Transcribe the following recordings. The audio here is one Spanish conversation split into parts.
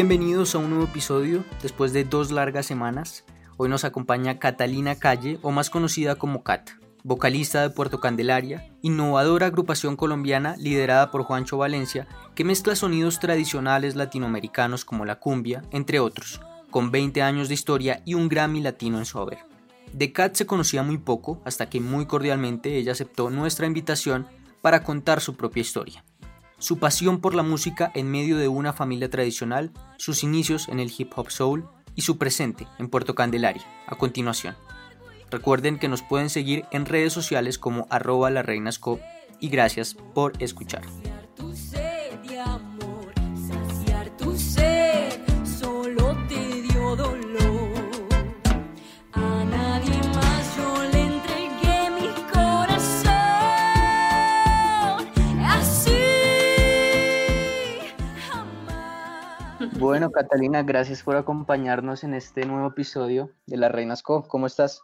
Bienvenidos a un nuevo episodio después de dos largas semanas. Hoy nos acompaña Catalina Calle, o más conocida como Cat, vocalista de Puerto Candelaria, innovadora agrupación colombiana liderada por Juancho Valencia, que mezcla sonidos tradicionales latinoamericanos como la cumbia, entre otros, con 20 años de historia y un Grammy latino en su haber. De Cat se conocía muy poco hasta que muy cordialmente ella aceptó nuestra invitación para contar su propia historia su pasión por la música en medio de una familia tradicional, sus inicios en el hip hop soul y su presente en Puerto Candelaria, a continuación. Recuerden que nos pueden seguir en redes sociales como arroba la y gracias por escuchar. Bueno, Catalina, gracias por acompañarnos en este nuevo episodio de La Reinas Co. ¿Cómo estás?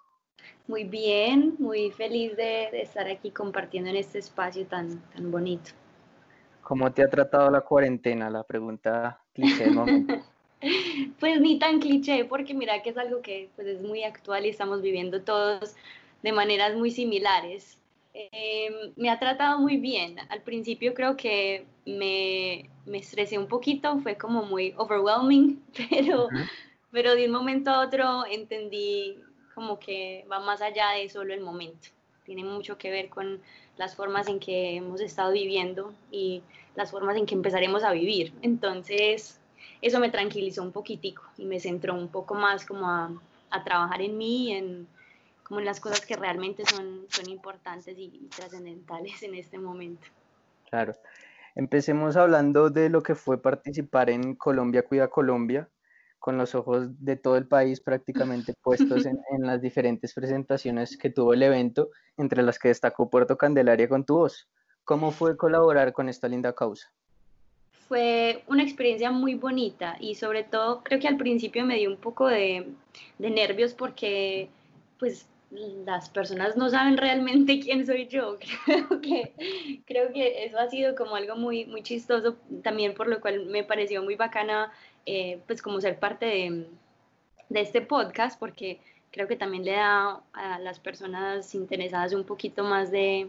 Muy bien, muy feliz de, estar aquí compartiendo en este espacio tan, tan bonito. ¿Cómo te ha tratado la cuarentena? La pregunta cliché ¿no? pues ni tan cliché, porque mira que es algo que pues, es muy actual y estamos viviendo todos de maneras muy similares. Em, me ha tratado muy bien. Al principio creo que me, me estresé un poquito, fue como muy overwhelming, pero, pero de un momento a otro entendí como que va más allá de solo el momento. Tiene mucho que ver con las formas en que hemos estado viviendo y las formas en que empezaremos a vivir. Entonces, eso me tranquilizó un poquitico y me centró un poco más como a, a trabajar en mí, en, como en las cosas que realmente son, son importantes y, trascendentales en este momento. Claro. Empecemos hablando de lo que fue participar en Colombia Cuida Colombia, con los ojos de todo el país prácticamente puestos en, en, las diferentes presentaciones que tuvo el evento, entre las que destacó Puerto Candelaria con tu voz. ¿Cómo fue colaborar con esta linda causa? Fue una experiencia muy bonita y sobre todo creo que al principio me dio un poco de, de nervios porque pues las personas no saben realmente quién soy yo. Creo que, creo que eso ha sido como algo muy, muy chistoso, también por lo cual me pareció muy bacana, eh, pues como ser parte de, de, este podcast, porque creo que también le da a las personas interesadas un poquito más de,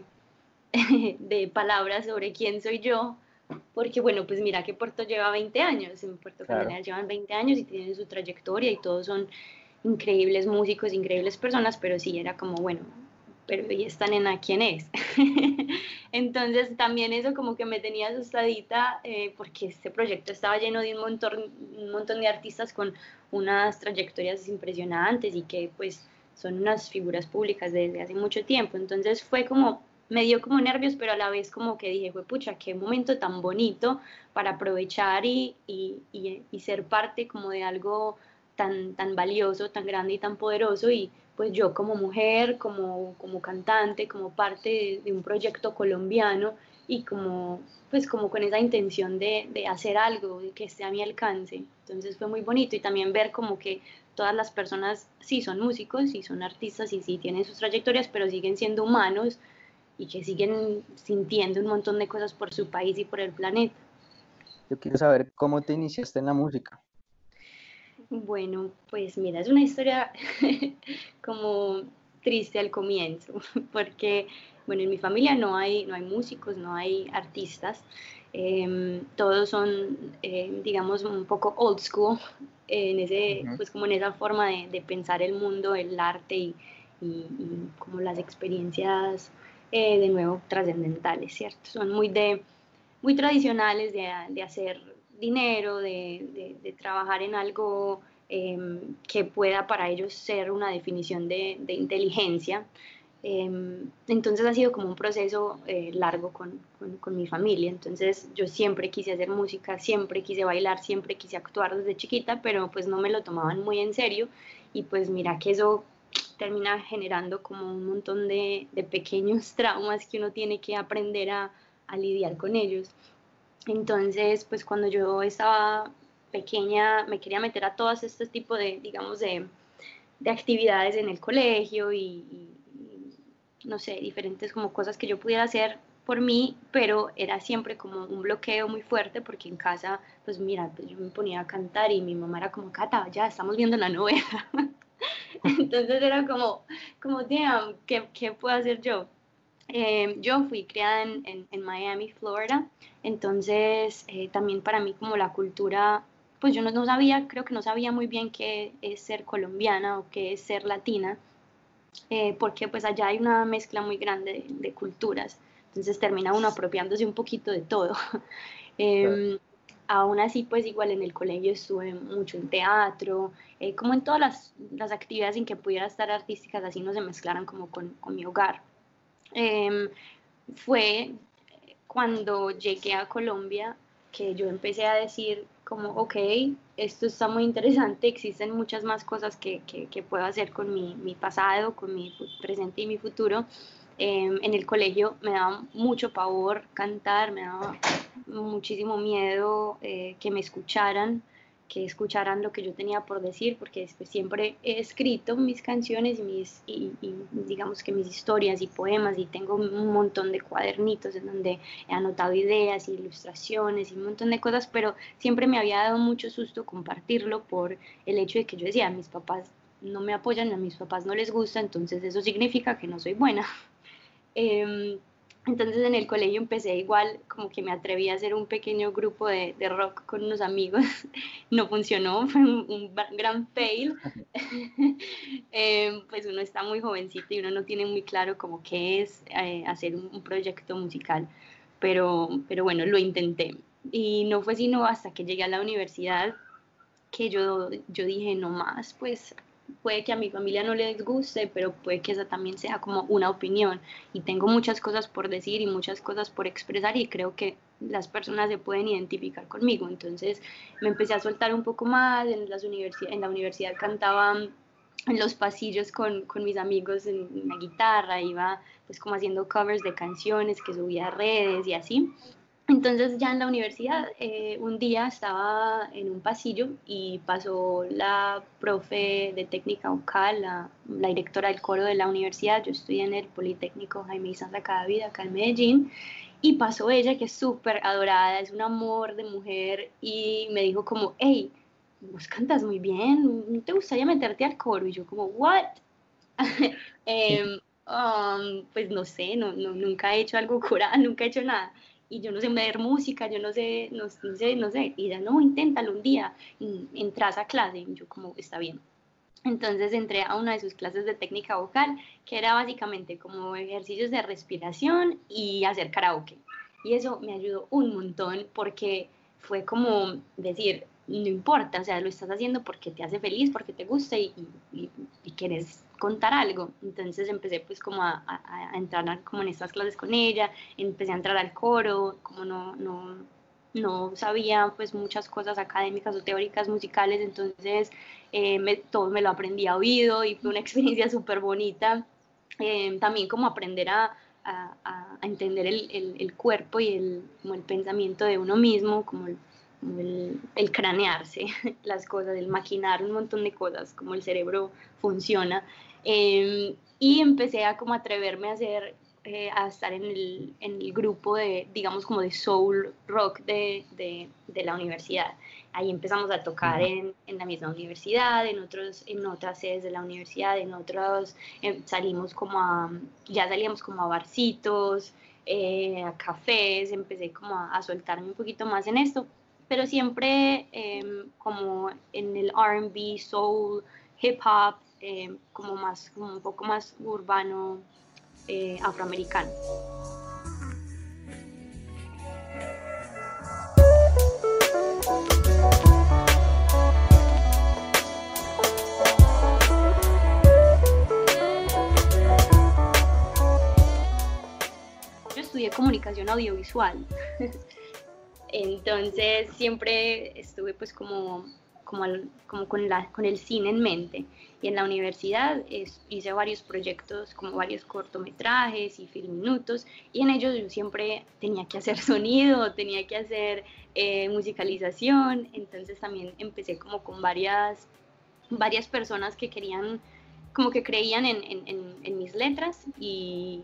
de palabras sobre quién soy yo. Porque bueno, pues mira que Puerto lleva 20 años, en Puerto claro. llevan 20 años y tienen su trayectoria y todos son increíbles músicos, increíbles personas, pero sí era como, bueno, pero ¿y esta nena quién es? Entonces también eso como que me tenía asustadita eh, porque este proyecto estaba lleno de un montón, un montón de artistas con unas trayectorias impresionantes y que pues son unas figuras públicas desde hace mucho tiempo. Entonces fue como, me dio como nervios, pero a la vez como que dije, pucha, qué momento tan bonito para aprovechar y, y, y ser parte como de algo tan, tan valioso, tan grande y tan poderoso y pues yo como mujer, como, como cantante, como parte de, un proyecto colombiano y como pues como con esa intención de, de, hacer algo que esté a mi alcance. Entonces fue muy bonito y también ver como que todas las personas sí son músicos, sí son artistas y sí tienen sus trayectorias, pero siguen siendo humanos y que siguen sintiendo un montón de cosas por su país y por el planeta. Yo quiero saber cómo te iniciaste en la música. Bueno, pues mira, es una historia como triste al comienzo, porque bueno, en mi familia no hay, no hay músicos, no hay artistas, em, todos son, eh, digamos, un poco old school, en ese, pues como en esa forma de, pensar el mundo, el arte y, como las experiencias eh, de nuevo trascendentales, ¿cierto? Son muy de muy tradicionales de, de hacer dinero, de, de, trabajar en algo em, que pueda para ellos ser una definición de, inteligencia. Em, entonces ha sido como un proceso eh, largo con, con, mi familia. Entonces yo siempre quise hacer música, siempre quise bailar, siempre quise actuar desde chiquita, pero pues no me lo tomaban muy en serio. Y pues mira que eso termina generando como un montón de, de pequeños traumas que uno tiene que aprender a, a lidiar con ellos. Entonces, pues cuando yo estaba pequeña me quería meter a todos estos tipos de, digamos, de, de actividades en el colegio y, no sé, diferentes como cosas que yo pudiera hacer por mí, pero era siempre como un bloqueo muy fuerte porque en casa, pues mira, pues yo me ponía a cantar y mi mamá era como, Cata, ya estamos viendo la novela. Entonces era como, como, damn, ¿qué, ¿qué puedo hacer yo? Eh, yo fui criada en, en, Miami, Florida, entonces eh, también para mí como la cultura, pues yo no, no, sabía, creo que no sabía muy bien qué es ser colombiana o qué es ser latina, eh, porque pues allá hay una mezcla muy grande de, culturas, entonces termina uno apropiándose un poquito de todo. Em, aún así, pues igual en el colegio estuve mucho en teatro, como en todas las, las, actividades en que pudiera estar artísticas, así no se mezclaran como con, con mi hogar. Em, fue cuando llegué a Colombia que yo empecé a decir como, ok, esto está muy interesante, existen muchas más cosas que, que, puedo hacer con mi, mi, pasado, con mi presente y mi futuro. Em, en el colegio me daba mucho pavor cantar, me daba muchísimo miedo eh, que me escucharan que escucharan lo que yo tenía por decir, porque después siempre he escrito mis canciones y, mis, y, digamos que mis historias y poemas y tengo un montón de cuadernitos en donde he anotado ideas y ilustraciones y un montón de cosas, pero siempre me había dado mucho susto compartirlo por el hecho de que yo decía, mis papás no me apoyan, a mis papás no les gusta, entonces eso significa que no soy buena. Em, entonces en el colegio empecé igual, como que me atreví a hacer un pequeño grupo de, de rock con unos amigos. No funcionó, fue un, gran fail. eh, pues uno está muy jovencito y uno no tiene muy claro como qué es eh, hacer un, un, proyecto musical. Pero, pero bueno, lo intenté. Y no fue sino hasta que llegué a la universidad que yo, yo dije, no más, pues puede que a mi familia no les guste, pero puede que esa también sea como una opinión. Y tengo muchas cosas por decir y muchas cosas por expresar y creo que las personas se pueden identificar conmigo. Entonces me empecé a soltar un poco más, en, las en la universidad cantaba en los pasillos con, con mis amigos en la guitarra, iba pues como haciendo covers de canciones que subía a redes y así. Entonces ya en la universidad, eh, un día estaba en un pasillo y pasó la profe de técnica vocal, la, la directora del coro de la universidad, yo estoy en el Politécnico Jaime Sanza Cada Vida, acá en Medellín, y pasó ella que es súper adorada, es un amor de mujer, y me dijo como, hey, vos cantas muy bien, ¿no te gustaría meterte al coro? Y yo como, what? Em, um, pues no sé, no, no, nunca he hecho algo curado, nunca he hecho nada y yo no sé leer música, yo no sé, no, sé, no sé, y ella, no, inténtalo un día, entras a clase, y yo como, está bien. Entonces entré a una de sus clases de técnica vocal, que era básicamente como ejercicios de respiración y hacer karaoke. Y eso me ayudó un montón porque fue como decir, no importa, o sea, lo estás haciendo porque te hace feliz, porque te gusta y quieres contar algo. Entonces empecé pues como a, entrar como en estas clases con ella, empecé a entrar al coro, como no, no, no sabía pues muchas cosas académicas o teóricas musicales, entonces eh, me, todo me lo aprendí a oído y fue una experiencia súper bonita. Eh, también como aprender a, a, entender el, el, el, cuerpo y el, como el pensamiento de uno mismo, como el el, cranearse las cosas, el maquinar un montón de cosas, como el cerebro funciona. Em, y empecé a como atreverme a hacer eh, a estar en el, en el, grupo de, digamos, como de soul rock de, de, de la universidad. Ahí empezamos a tocar en, en, la misma universidad, en, otros, en otras sedes de la universidad, en otros eh, salimos como a, ya salíamos como a barcitos, eh, a cafés, empecé como a, a, soltarme un poquito más en esto, pero siempre em, como en el RB, soul, hip hop, em, como más, como un poco más urbano, eh, afroamericano. Yo estudié comunicación audiovisual, entonces siempre estuve pues como como, como con, la, con el cine en mente. Y en la universidad hice varios proyectos, como varios cortometrajes y film minutos, y en ellos yo siempre tenía que hacer sonido, tenía que hacer eh, musicalización, entonces también empecé como con varias, varias personas que querían, como que creían en, en, en, mis letras y,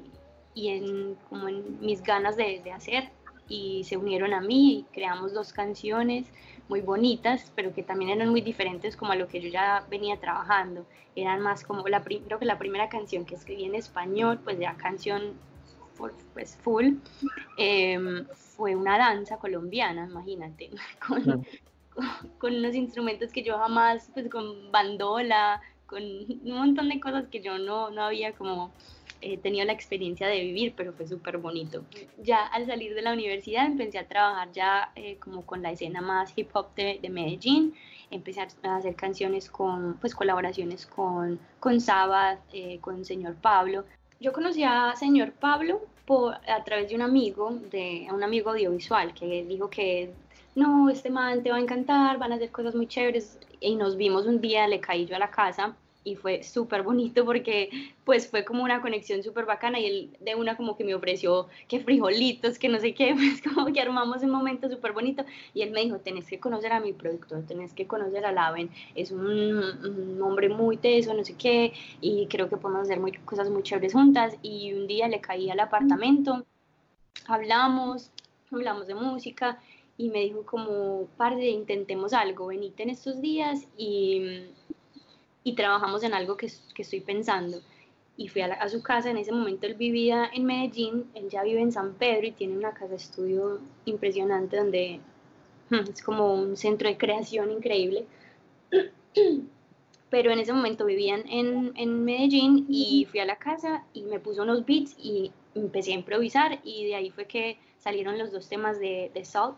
y, en, como en mis ganas de, de hacer, y se unieron a mí y creamos dos canciones muy bonitas, pero que también eran muy diferentes como a lo que yo ya venía trabajando. Eran más como, la creo que la primera canción que escribí en español, pues ya canción pues full, eh, fue una danza colombiana, imagínate, con, con, unos instrumentos que yo jamás, pues con bandola, con un montón de cosas que yo no, no había como he tenido la experiencia de vivir, pero fue súper bonito. Ya al salir de la universidad empecé a trabajar ya eh, como con la escena más hip hop de, de, Medellín, empecé a hacer canciones con, pues colaboraciones con, con Sabbath, eh, con Señor Pablo. Yo conocí a Señor Pablo por, a través de un amigo, de un amigo audiovisual, que dijo que no, este man te va a encantar, van a hacer cosas muy chéveres, y nos vimos un día, le caí yo a la casa y fue súper bonito porque pues fue como una conexión súper bacana y él de una como que me ofreció que frijolitos, que no sé qué, pues como que armamos un momento súper bonito y él me dijo, tenés que conocer a mi productor, tenés que conocer a Laven, es un, un, hombre muy teso, no sé qué, y creo que podemos hacer muy, cosas muy chéveres juntas y un día le caí al apartamento, hablamos, hablamos de música y me dijo como, de intentemos algo, venite en estos días y y trabajamos en algo que, que estoy pensando. Y fui a, su casa, en ese momento él vivía en Medellín, él ya vive en San Pedro y tiene una casa estudio impresionante donde es como un centro de creación increíble. Pero en ese momento vivían en, en Medellín y fui a la casa y me puso unos beats y empecé a improvisar y de ahí fue que salieron los dos temas de, de Salt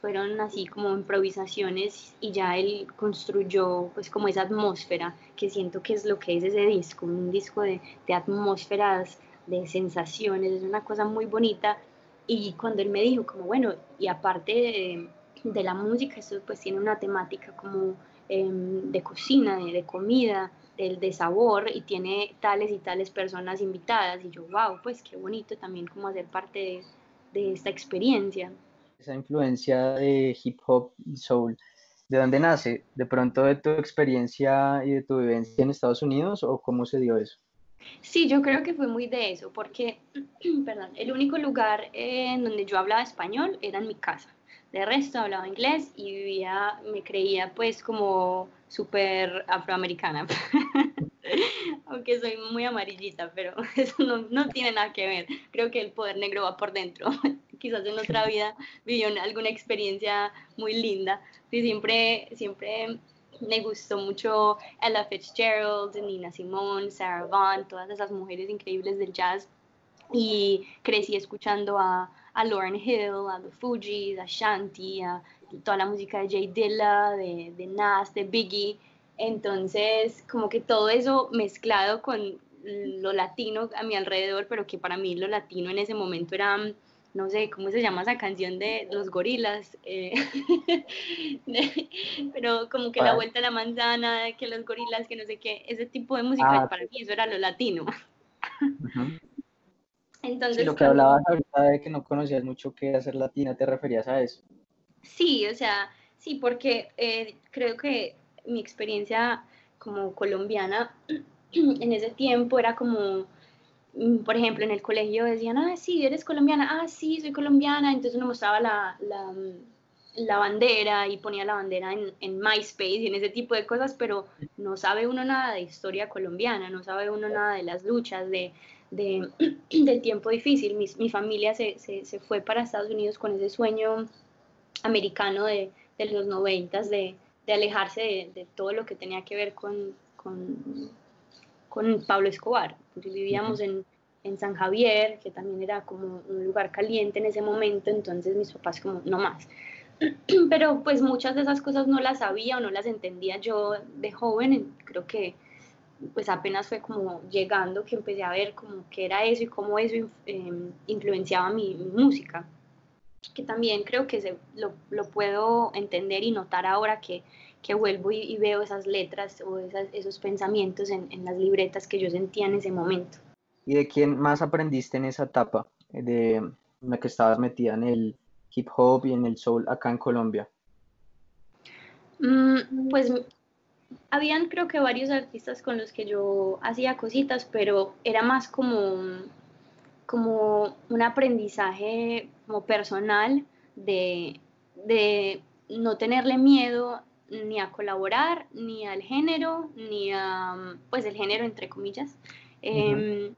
fueron así como improvisaciones y ya él construyó pues como esa atmósfera que siento que es lo que es ese disco, un disco de, de atmósferas, de sensaciones, es una cosa muy bonita. Y cuando él me dijo como bueno y aparte de, la música eso pues tiene una temática como eh, de cocina, de, de comida, de, de, sabor y tiene tales y tales personas invitadas y yo wow pues qué bonito también como hacer parte de esta experiencia esa influencia de hip hop y soul, ¿de dónde nace? ¿De pronto de tu experiencia y de tu vivencia en Estados Unidos o cómo se dio eso? Sí, yo creo que fue muy de eso, porque, perdón, el único lugar en donde yo hablaba español era en mi casa. De resto hablaba inglés y vivía, me creía pues como súper afroamericana. Aunque soy muy amarillita, pero eso no, tiene nada que ver. Creo que el poder negro va por dentro. Quizás en otra vida vivió alguna experiencia muy linda. Y siempre, siempre me gustó mucho Ella Fitzgerald, Nina Simone, Sarah Vaughan, todas esas mujeres increíbles del jazz. Y crecí escuchando a, a Lauren Hill, a The Fugees, a Shanti, a toda la música de Jay Dilla, de, de Nas, de Biggie. Entonces, como que todo eso mezclado con lo latino a mi alrededor, pero que para mí lo latino en ese momento era, no sé, ¿cómo se llama esa canción de los gorilas? Eh, pero como que la vuelta a la manzana, que los gorilas, que no sé qué, ese tipo de música, ah, para mí eso era lo latino. Entonces, lo que hablabas ahorita de que no conocías mucho qué hacer latina, ¿te referías a eso? Sí, o sea, sí, porque eh, creo que mi experiencia como colombiana en ese tiempo era como por ejemplo, en el colegio decían, ah, sí, eres colombiana, ah, sí, soy colombiana, entonces uno mostraba la, la, la bandera y ponía la bandera en, en, MySpace y en ese tipo de cosas, pero no sabe uno nada de historia colombiana, no sabe uno nada de las luchas, de, de del tiempo difícil. Mi, mi familia se, se, se, fue para Estados Unidos con ese sueño americano de, de los noventas, de, de alejarse de, de, todo lo que tenía que ver con, con, con Pablo Escobar. Pues vivíamos en, en San Javier, que también era como un lugar caliente en ese momento, entonces mis papás como, no más. pero pues muchas de esas cosas no las sabía o no las entendía yo de joven, creo que pues apenas fue como llegando que empecé a ver como qué era eso y cómo eso eh, influenciaba mi, mi, música, que también creo que se, lo, lo, puedo entender y notar ahora que, que vuelvo y, y, veo esas letras o esas, esos pensamientos en, en las libretas que yo sentía en ese momento. ¿Y de quién más aprendiste en esa etapa de en la que estabas metida en el hip hop y en el soul acá en Colombia? Mm, pues habían creo que varios artistas con los que yo hacía cositas, pero era más como, como un aprendizaje como personal de, de no tenerle miedo ni a colaborar, ni al género, ni a, pues el género entre comillas, uh -huh. eh,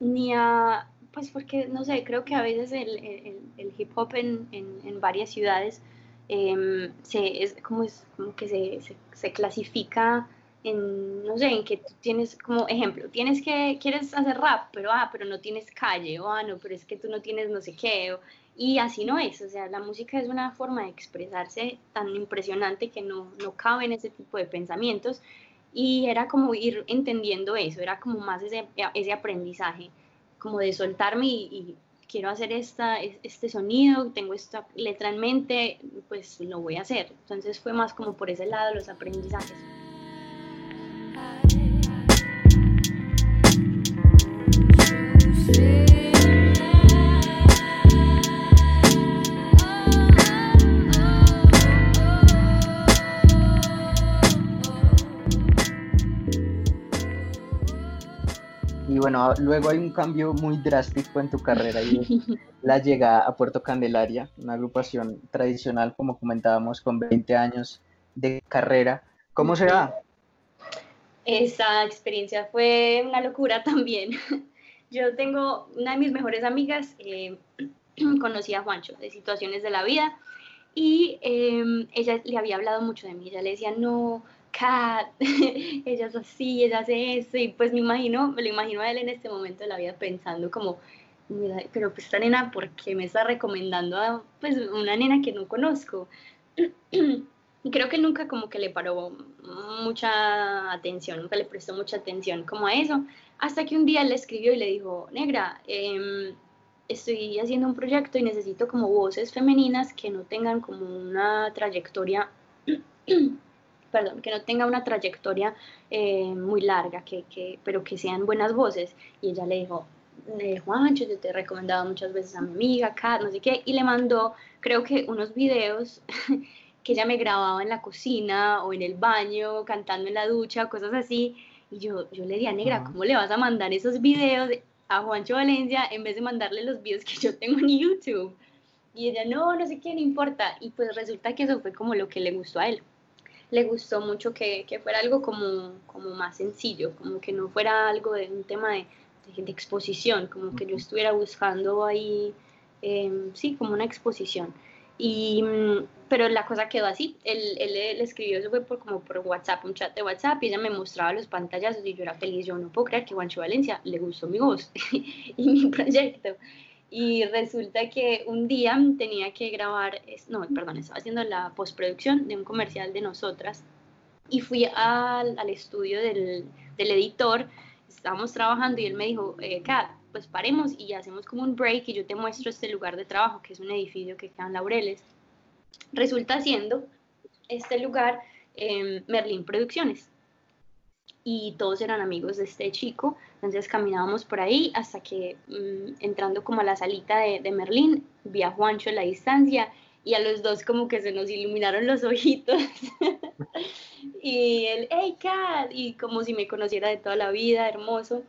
ni a pues porque, no sé, creo que a veces el, el, el hip hop en, en, en varias ciudades eh, se, es, como, es, como que se, se, se, clasifica en, no sé, en que tú tienes, como ejemplo, tienes que, quieres hacer rap, pero, ah, pero no tienes calle, o, ah, no, pero es que tú no tienes no sé qué, o, y así no es, o sea, la música es una forma de expresarse tan impresionante que no, no cabe en ese tipo de pensamientos, y era como ir entendiendo eso, era como más ese, ese aprendizaje como de soltarme y, y, quiero hacer esta, este sonido, tengo esta letra en mente, pues lo voy a hacer. Entonces fue más como por ese lado los aprendizajes. Bueno, luego hay un cambio muy drástico en tu carrera y la llegada a Puerto Candelaria, una agrupación tradicional, como comentábamos, con 20 años de carrera. ¿Cómo se da? Esa experiencia fue una locura también. Yo tengo una de mis mejores amigas, eh, conocí a Juancho de Situaciones de la Vida y eh, ella le había hablado mucho de mí, ella le decía, no, Kat, ella es así, ella hace eso, y pues me imagino, me lo imagino a él en este momento de la vida pensando como, pero pues esta nena, ¿por qué me está recomendando a pues una nena que no conozco? Y creo que nunca como que le paró mucha atención, nunca le prestó mucha atención como a eso, hasta que un día le escribió y le dijo, negra, eh, estoy haciendo un proyecto y necesito como voces femeninas que no tengan como una trayectoria perdón, que no tenga una trayectoria eh, muy larga, que, que, pero que sean buenas voces. Y ella le dijo, Juancho, yo te he recomendado muchas veces a mi amiga, Kat, no sé qué, y le mandó, creo que unos videos que ella me grababa en la cocina o en el baño, cantando en la ducha, cosas así. Y yo, yo le dije a Negra, ¿cómo le vas a mandar esos videos a Juancho Valencia en vez de mandarle los videos que yo tengo en YouTube? Y ella, no, no sé qué, no importa. Y pues resulta que eso fue como lo que le gustó a él le gustó mucho que, que, fuera algo como, como más sencillo, como que no fuera algo de un tema de, de, de exposición, como que yo estuviera buscando ahí, eh, sí, como una exposición. Y, mm, pero la cosa quedó así, él, él, le escribió eso fue por, como por WhatsApp, un chat de WhatsApp, y ella me mostraba los pantallazos y yo era feliz, yo no puedo creer que Juancho Valencia le gustó mi voz y mi proyecto. Y resulta que un día tenía que grabar, no, perdón, estaba haciendo la postproducción de un comercial de nosotras y fui al, al estudio del, del, editor, estábamos trabajando y él me dijo, eh, Kat, pues paremos y hacemos como un break y yo te muestro este lugar de trabajo, que es un edificio que queda en Laureles. Resulta siendo este lugar eh, Merlin Producciones y todos eran amigos de este chico, entonces caminábamos por ahí hasta que mmm, entrando como a la salita de, de, Merlín, vi a Juancho en la distancia y a los dos como que se nos iluminaron los ojitos y él, hey Kat, y como si me conociera de toda la vida, hermoso.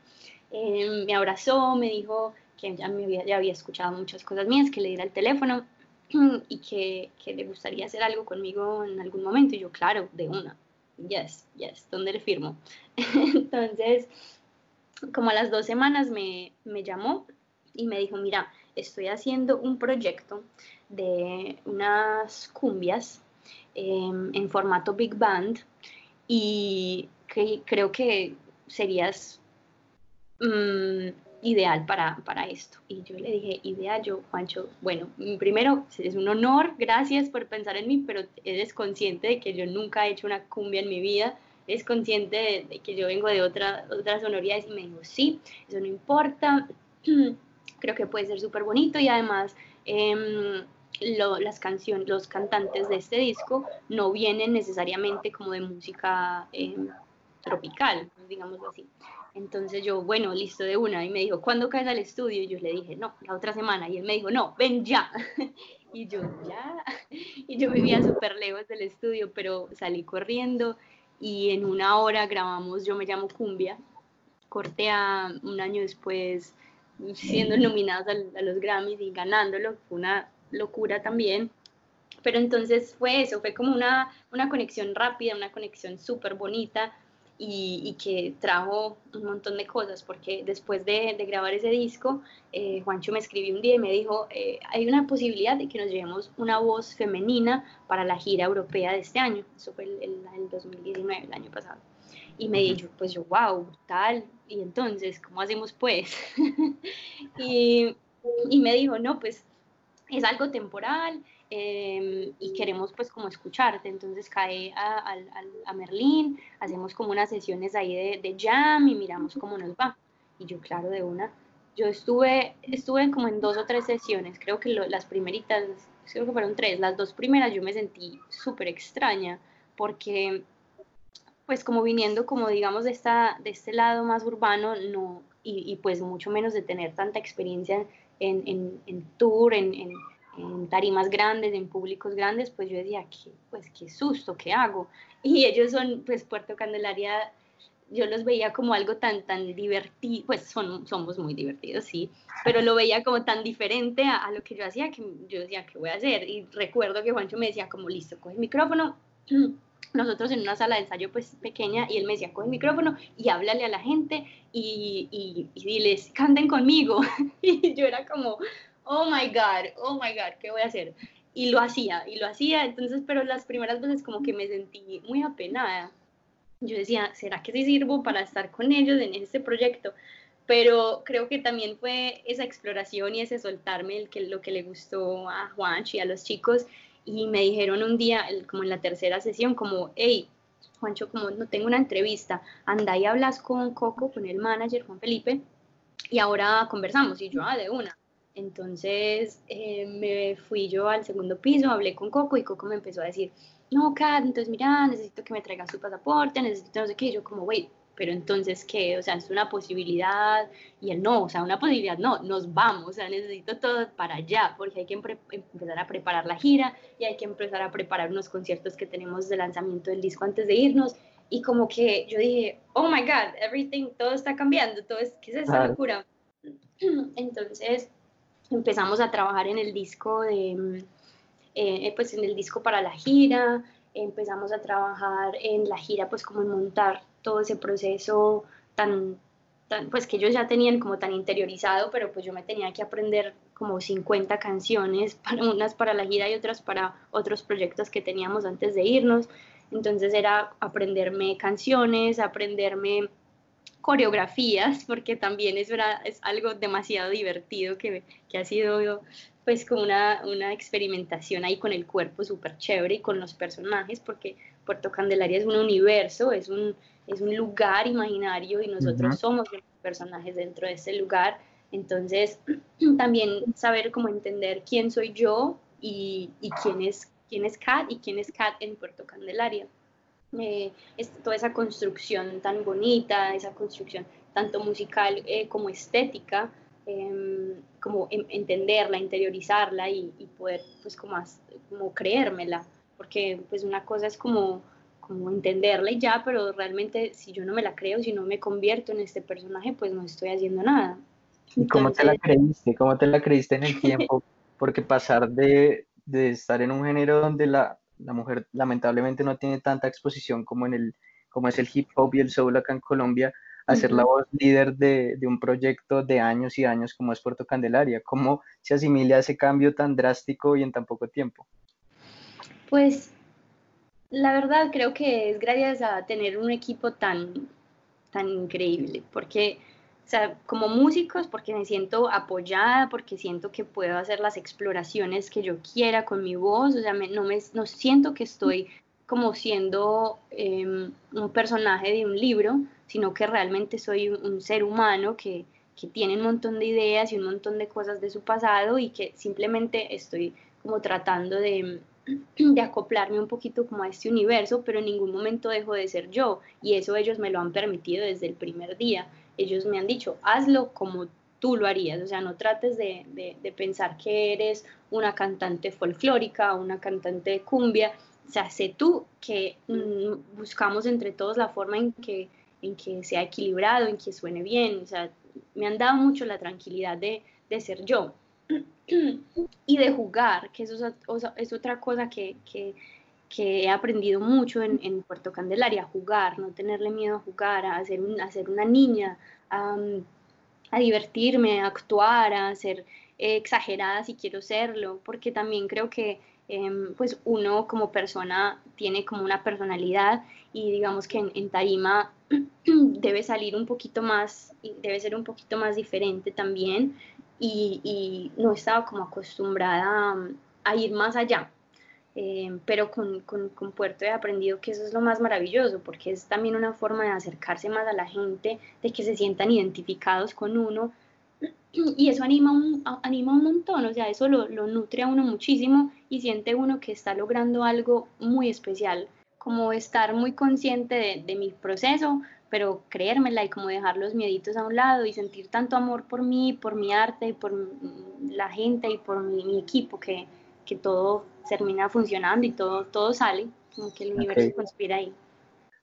eh, me abrazó, me dijo que ya, me había, ya había escuchado muchas cosas mías, que le diera el teléfono y que, que, le gustaría hacer algo conmigo en algún momento. Y yo, claro, de una, yes, yes, ¿dónde le firmo? Entonces, como a las dos semanas me, me llamó y me dijo, mira, estoy haciendo un proyecto de unas cumbias em, en formato big band y creo que serías mm, ideal para, para, esto. Y yo le dije, ideal, yo, Juancho, bueno, primero, es un honor, gracias por pensar en mí, pero eres consciente de que yo nunca he hecho una cumbia en mi vida, eres consciente de, que yo vengo de otra, otras sonoridades y me dijo, sí, eso no importa, creo que puede ser súper bonito y además... Eh, las los cantantes de este disco no vienen necesariamente como de música em, tropical, digámoslo así. Entonces yo, bueno, listo de una. Y me dijo, ¿cuándo caes al estudio? Y yo le dije, no, la otra semana. Y él me dijo, no, ven ya. Y yo, ya. Y yo vivía súper lejos del estudio, pero salí corriendo y en una hora grabamos Yo me llamo Cumbia. Corté a un año después siendo nominados a, a los Grammys y ganándolo. Fue una locura también. Pero entonces fue eso, fue como una, una conexión rápida, una conexión súper bonita y, que trajo un montón de cosas, porque después de, grabar ese disco, eh, Juancho me escribió un día y me dijo, eh, hay una posibilidad de que nos llevemos una voz femenina para la gira europea de este año, eso fue el, el, 2019, el año pasado. Y me dijo, pues yo, wow, tal, y entonces, ¿cómo hacemos pues? y, y me dijo, no, pues es algo temporal em, y queremos pues como escucharte. Entonces cae a, a, Merlín, hacemos como unas sesiones ahí de, de, jam y miramos cómo nos va. Y yo, claro, de una. Yo estuve, estuve como en dos o tres sesiones, creo que las primeritas, creo que fueron tres, las dos primeras yo me sentí súper extraña porque pues como viniendo como digamos de, esta, de este lado más urbano no, y, y pues mucho menos de tener tanta experiencia en, en, tour, en, en, tarimas grandes, en públicos grandes, pues yo decía, ¿qué, pues qué susto, ¿qué hago? Y ellos son, pues Puerto Candelaria, yo los veía como algo tan, tan divertido, pues son, somos muy divertidos, sí, pero lo veía como tan diferente a, a, lo que yo hacía, que yo decía, ¿qué voy a hacer? Y recuerdo que Juancho me decía como, listo, coge el micrófono, nosotros en una sala de ensayo pues pequeña y él me decía, coge el micrófono y háblale a la gente y, y, y diles, canten conmigo. y yo era como, oh my God, oh my God, ¿qué voy a hacer? Y lo hacía, y lo hacía, entonces, pero las primeras veces como que me sentí muy apenada. Yo decía, ¿será que sí sirvo para estar con ellos en este proyecto? Pero creo que también fue esa exploración y ese soltarme el que, lo que le gustó a Juancho y a los chicos y me dijeron un día, como en la tercera sesión, como, hey, Juancho, como no tengo una entrevista, anda y hablas con Coco, con el manager, Juan Felipe, y ahora conversamos, y yo, ah, de una. Entonces eh, me fui yo al segundo piso, hablé con Coco y Coco me empezó a decir, no, Kat, entonces mira, necesito que me traigan su pasaporte, necesito no sé qué, y yo como, wait, pero entonces, ¿qué? O sea, es una posibilidad y él no, o sea, una posibilidad no, nos vamos, o sea, necesito todo para allá, porque hay que empezar a preparar la gira y hay que empezar a preparar unos conciertos que tenemos de lanzamiento del disco antes de irnos. Y como que yo dije, oh my God, everything, todo está cambiando, todo es, ¿qué es esa locura? Entonces empezamos a trabajar en el disco de, eh, pues en el disco para la gira, empezamos a trabajar en la gira, pues como en montar todo ese proceso tan, tan, pues que ellos ya tenían como tan interiorizado, pero pues yo me tenía que aprender como 50 canciones, para, unas para la gira y otras para otros proyectos que teníamos antes de irnos. Entonces era aprenderme canciones, aprenderme coreografías, porque también es, es algo demasiado divertido que, que ha sido pues como una, una experimentación ahí con el cuerpo súper chévere y con los personajes, porque Puerto Candelaria es un universo, es un, es un lugar imaginario y nosotros somos los personajes dentro de ese lugar. Entonces, también saber cómo entender quién soy yo y, y quién, es, quién es Kat y quién es Kat en Puerto Candelaria. Eh, toda esa construcción tan bonita, esa construcción tanto musical eh, como estética, em, como entenderla, interiorizarla y, y, poder pues como, como creérmela, porque pues una cosa es como como entenderla y ya, pero realmente si yo no me la creo, si no me convierto en este personaje, pues no estoy haciendo nada. ¿Y cómo te la creíste? ¿Cómo te la creíste en el tiempo? Porque pasar de, de estar en un género donde la, la, mujer lamentablemente no tiene tanta exposición como en el como es el hip hop y el soul acá en Colombia, a ser la voz líder de, de, un proyecto de años y años como es Puerto Candelaria. ¿Cómo se asimila ese cambio tan drástico y en tan poco tiempo? Pues la verdad creo que es gracias a tener un equipo tan, tan increíble, porque, sea, como músicos, porque me siento apoyada, porque siento que puedo hacer las exploraciones que yo quiera con mi voz, o sea, no, me, no siento que estoy como siendo em, un personaje de un libro, sino que realmente soy un, ser humano que, que tiene un montón de ideas y un montón de cosas de su pasado y que simplemente estoy como tratando de, de acoplarme un poquito como a este universo, pero en ningún momento dejo de ser yo y eso ellos me lo han permitido desde el primer día. Ellos me han dicho, hazlo como tú lo harías, o sea, no trates de, de, pensar que eres una cantante folclórica, una cantante de cumbia, o sea, sé tú que mm, buscamos entre todos la forma en que, en que sea equilibrado, en que suene bien, o sea, me han dado mucho la tranquilidad de, de ser yo. Y de jugar, que eso es, otra cosa que, que, que, he aprendido mucho en, Puerto Candelaria, jugar, no tenerle miedo a jugar, a ser, una niña, a, a, divertirme, a actuar, a ser exagerada si quiero serlo, porque también creo que em, pues uno como persona tiene como una personalidad y digamos que en, en tarima debe salir un poquito más, debe ser un poquito más diferente también y, no estaba como acostumbrada a, ir más allá. Eh, pero con, con, con, Puerto he aprendido que eso es lo más maravilloso, porque es también una forma de acercarse más a la gente, de que se sientan identificados con uno, y eso anima un, anima un montón, o sea, eso lo, lo nutre a uno muchísimo y siente uno que está logrando algo muy especial, como estar muy consciente de mi proceso, pero creérmela y como dejar los mieditos a un lado y sentir tanto amor por mí, por mi arte y por la gente y por mi, equipo que, que, todo termina funcionando y todo, todo sale, como que el universo conspira ahí.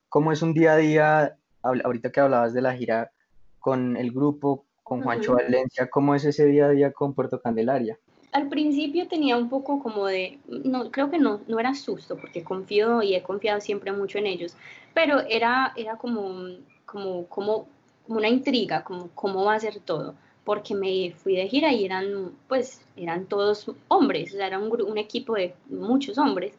¿Cómo es un día a día, ahorita que hablabas de la gira con el grupo, con Juancho Valencia, cómo es ese día a día con Puerto Candelaria? al principio tenía un poco como de, no, creo que no, no era susto, porque confío y he confiado siempre mucho en ellos, pero era, era como, como, como, una intriga, como cómo va a ser todo, porque me fui de gira y eran, pues, eran todos hombres, o sea, era un, un equipo de muchos hombres,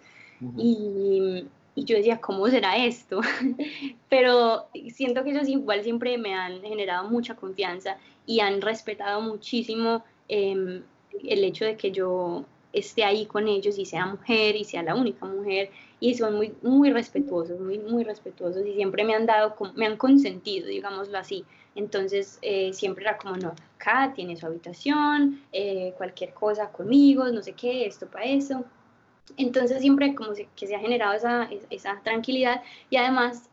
y, y yo decía, ¿cómo será esto? pero siento que ellos igual siempre me han generado mucha confianza y han respetado muchísimo. Eh, el hecho de que yo esté ahí con ellos y sea mujer y sea la única mujer y son muy muy respetuosos muy muy respetuosos y siempre me han dado me han consentido digámoslo así entonces eh, siempre era como no acá tiene su habitación eh, cualquier cosa conmigo no sé qué esto para eso entonces siempre como que se ha generado esa, esa tranquilidad y además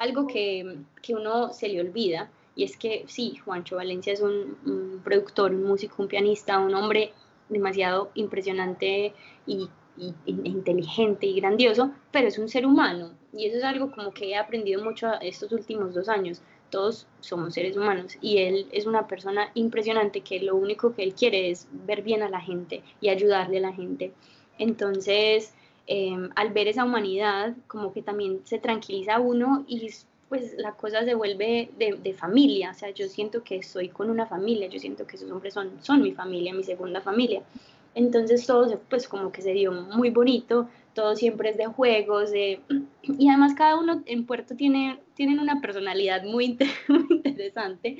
algo que, que uno se le olvida y es que sí, Juancho Valencia es un, productor, un músico, un pianista, un hombre demasiado impresionante y, inteligente y grandioso, pero es un ser humano. Y eso es algo como que he aprendido mucho estos últimos dos años. Todos somos seres humanos y él es una persona impresionante que lo único que él quiere es ver bien a la gente y ayudarle a la gente. Entonces, em, al ver esa humanidad, como que también se tranquiliza uno y pues la cosa se vuelve de, familia, o sea, yo siento que estoy con una familia, yo siento que esos hombres son, son mi familia, mi segunda familia. Entonces todo pues como que se dio muy bonito, todo siempre es de juegos, de... y además cada uno en Puerto tiene, tienen una personalidad muy, interesante.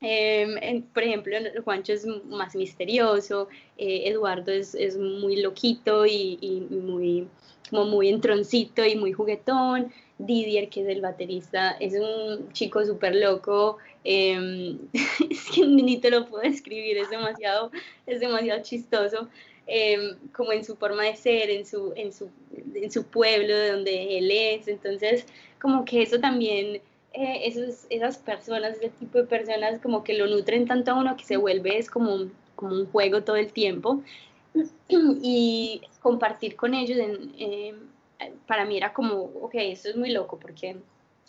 Em, por ejemplo, Juancho es más misterioso, eh, Eduardo es, es, muy loquito y, y muy, como muy entroncito y muy juguetón. Didier, que es el baterista, es un chico súper loco, em, es que ni te lo puedo describir, es demasiado, es demasiado chistoso, em, como en su forma de ser, en su, en, su, en su pueblo de donde él es, entonces como que eso también, eh, esos, esas personas, ese tipo de personas como que lo nutren tanto a uno que se vuelve es como, como un juego todo el tiempo. Y compartir con ellos en, em, para mí era como, ok, esto es muy loco porque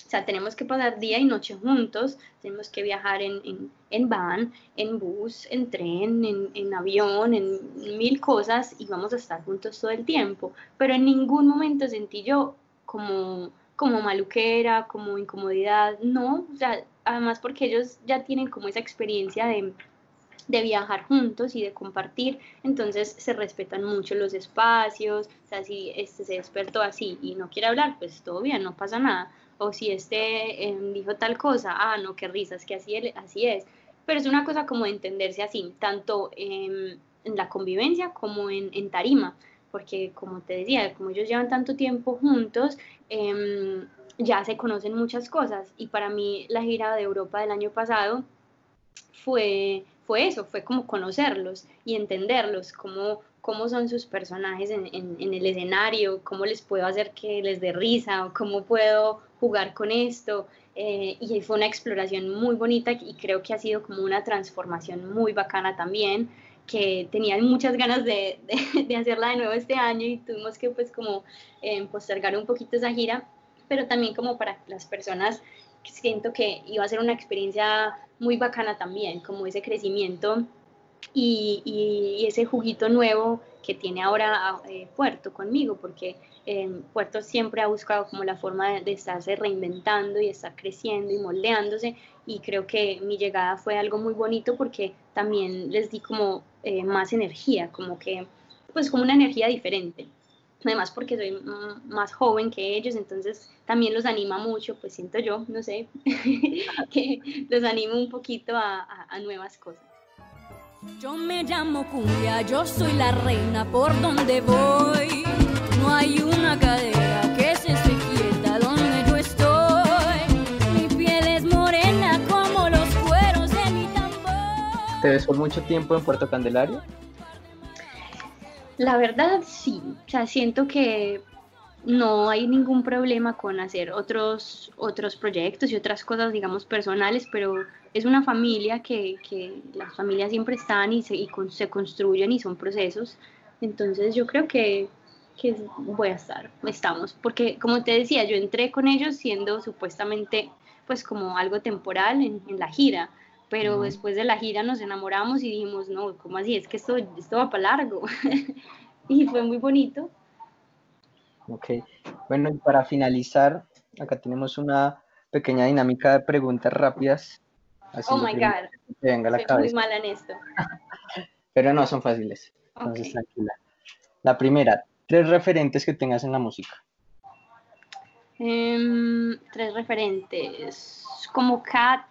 o sea, tenemos que pasar día y noche juntos, tenemos que viajar en, en, en van, en bus, en tren, en, en, avión, en mil cosas y vamos a estar juntos todo el tiempo. Pero en ningún momento sentí yo como, como maluquera, como incomodidad, no, o sea, además porque ellos ya tienen como esa experiencia de, de viajar juntos y de compartir, entonces se respetan mucho los espacios, o sea, si este se despertó así y no quiere hablar, pues todo bien, no pasa nada o si este em, dijo tal cosa, ah, no, qué risas, que así, así es. Pero es una cosa como entenderse así, tanto en la convivencia como en, en, tarima, porque como te decía, como ellos llevan tanto tiempo juntos, em, ya se conocen muchas cosas. Y para mí la gira de Europa del año pasado fue, fue eso, fue como conocerlos y entenderlos, cómo, cómo son sus personajes en, en, en, el escenario, cómo les puedo hacer que les dé risa, o cómo puedo jugar con esto. Eh, y fue una exploración muy bonita y creo que ha sido como una transformación muy bacana también, que tenía muchas ganas de, de, hacerla de nuevo este año y tuvimos que pues como eh, postergar un poquito esa gira, pero también como para las personas siento que iba a ser una experiencia muy bacana también, como ese crecimiento y, y, ese juguito nuevo que tiene ahora eh, Puerto conmigo, porque Puerto siempre ha buscado como la forma de, estarse reinventando y estar creciendo y moldeándose y creo que mi llegada fue algo muy bonito porque también les di como eh, más energía, como que pues como una energía diferente. Además porque soy más joven que ellos, entonces también los anima mucho, pues siento yo, no sé, que los animo un poquito a, a nuevas cosas. Yo me llamo Cumbia, yo soy la reina por donde voy. No hay una cadera que se esté quieta donde yo estoy. Mi piel es morena como los cueros de mi tambor. ¿Te ves por mucho tiempo en Puerto Candelaria? La verdad sí, o sea, siento que no hay ningún problema con hacer otros, otros proyectos y otras cosas, digamos, personales, pero es una familia que, que las familias siempre están y, se, y con, se construyen y son procesos. Entonces yo creo que que voy a estar, estamos, porque como te decía, yo entré con ellos siendo supuestamente pues como algo temporal en, la gira, pero después de la gira nos enamoramos y dijimos, no, ¿cómo así? Es que esto, esto va para largo. y fue muy bonito. Ok, bueno, y para finalizar, acá tenemos una pequeña dinámica de preguntas rápidas. oh my God, venga la Soy muy mala en esto. pero no, son fáciles, entonces tranquila. La primera, Tres referentes que tengas en la música. Um, tres referentes. Como Cat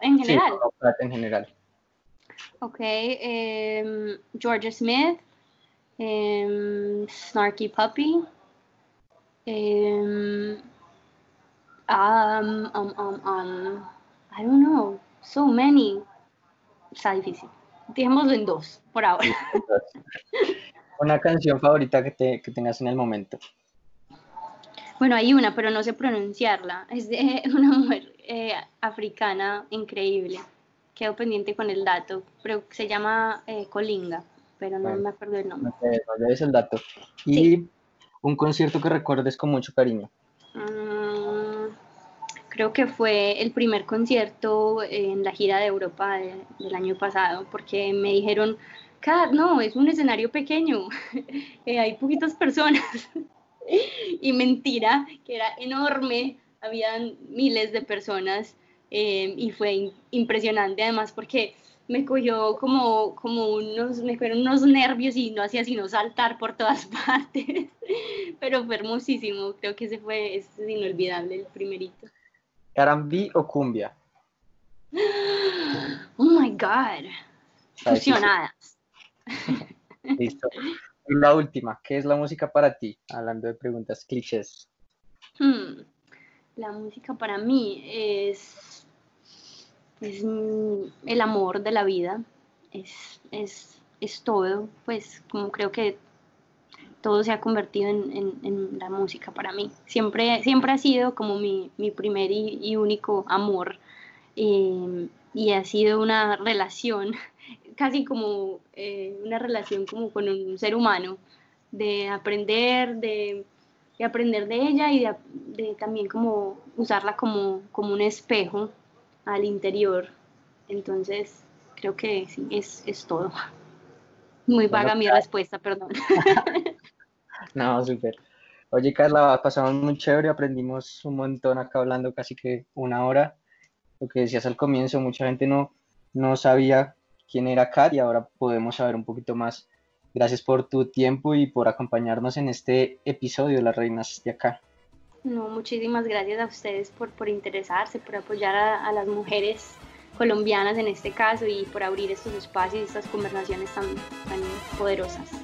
en general. Sí, Cat en general. Ok. Um, Georgia Smith. Um, Snarky Puppy. Um, um, um, um, I don't know. So many. Está difícil. Dejémoslo en dos, por ahora. Una canción favorita que, te, que tengas en el momento. Bueno, hay una, pero no sé pronunciarla. Es de una mujer eh, africana increíble. Quedo pendiente con el dato, pero se llama eh, Colinga, pero no me acuerdo el nombre. No es el dato. Y un concierto que recuerdes con mucho cariño. Mm, creo que fue el primer concierto en la gira de Europa del año pasado, porque me dijeron, no, es un escenario pequeño, eh, hay poquitas personas. y mentira, que era enorme, habían miles de personas eh, y fue impresionante además porque me cogió como, como unos, me fueron unos nervios y no hacía sino saltar por todas partes, pero fue hermosísimo, creo que ese fue es inolvidable el primerito. ¿Arambi o cumbia? Oh my God, fusionadas. Listo. Y la última, ¿qué es la música para ti? Hablando de preguntas clichés. Hmm, la música para mí es, es el amor de la vida, es, es, es, todo, pues como creo que todo se ha convertido en, en, la música para mí. Siempre, siempre ha sido como mi, mi primer y, único amor eh, y ha sido una relación casi como eh, una relación como con un ser humano, de aprender, de, aprender de ella y de, también como usarla como, como un espejo al interior. Entonces, creo que sí, es, es todo. Muy vaga mi respuesta, perdón. no, súper. Oye, Carla, pasamos muy chévere, aprendimos un montón acá hablando casi que una hora. Lo que decías al comienzo, mucha gente no, no sabía quién era Kat y ahora podemos saber un poquito más. Gracias por tu tiempo y por acompañarnos en este episodio de Las Reinas de acá. No, muchísimas gracias a ustedes por, por interesarse, por apoyar a, las mujeres colombianas en este caso y por abrir estos espacios y estas conversaciones tan, tan poderosas.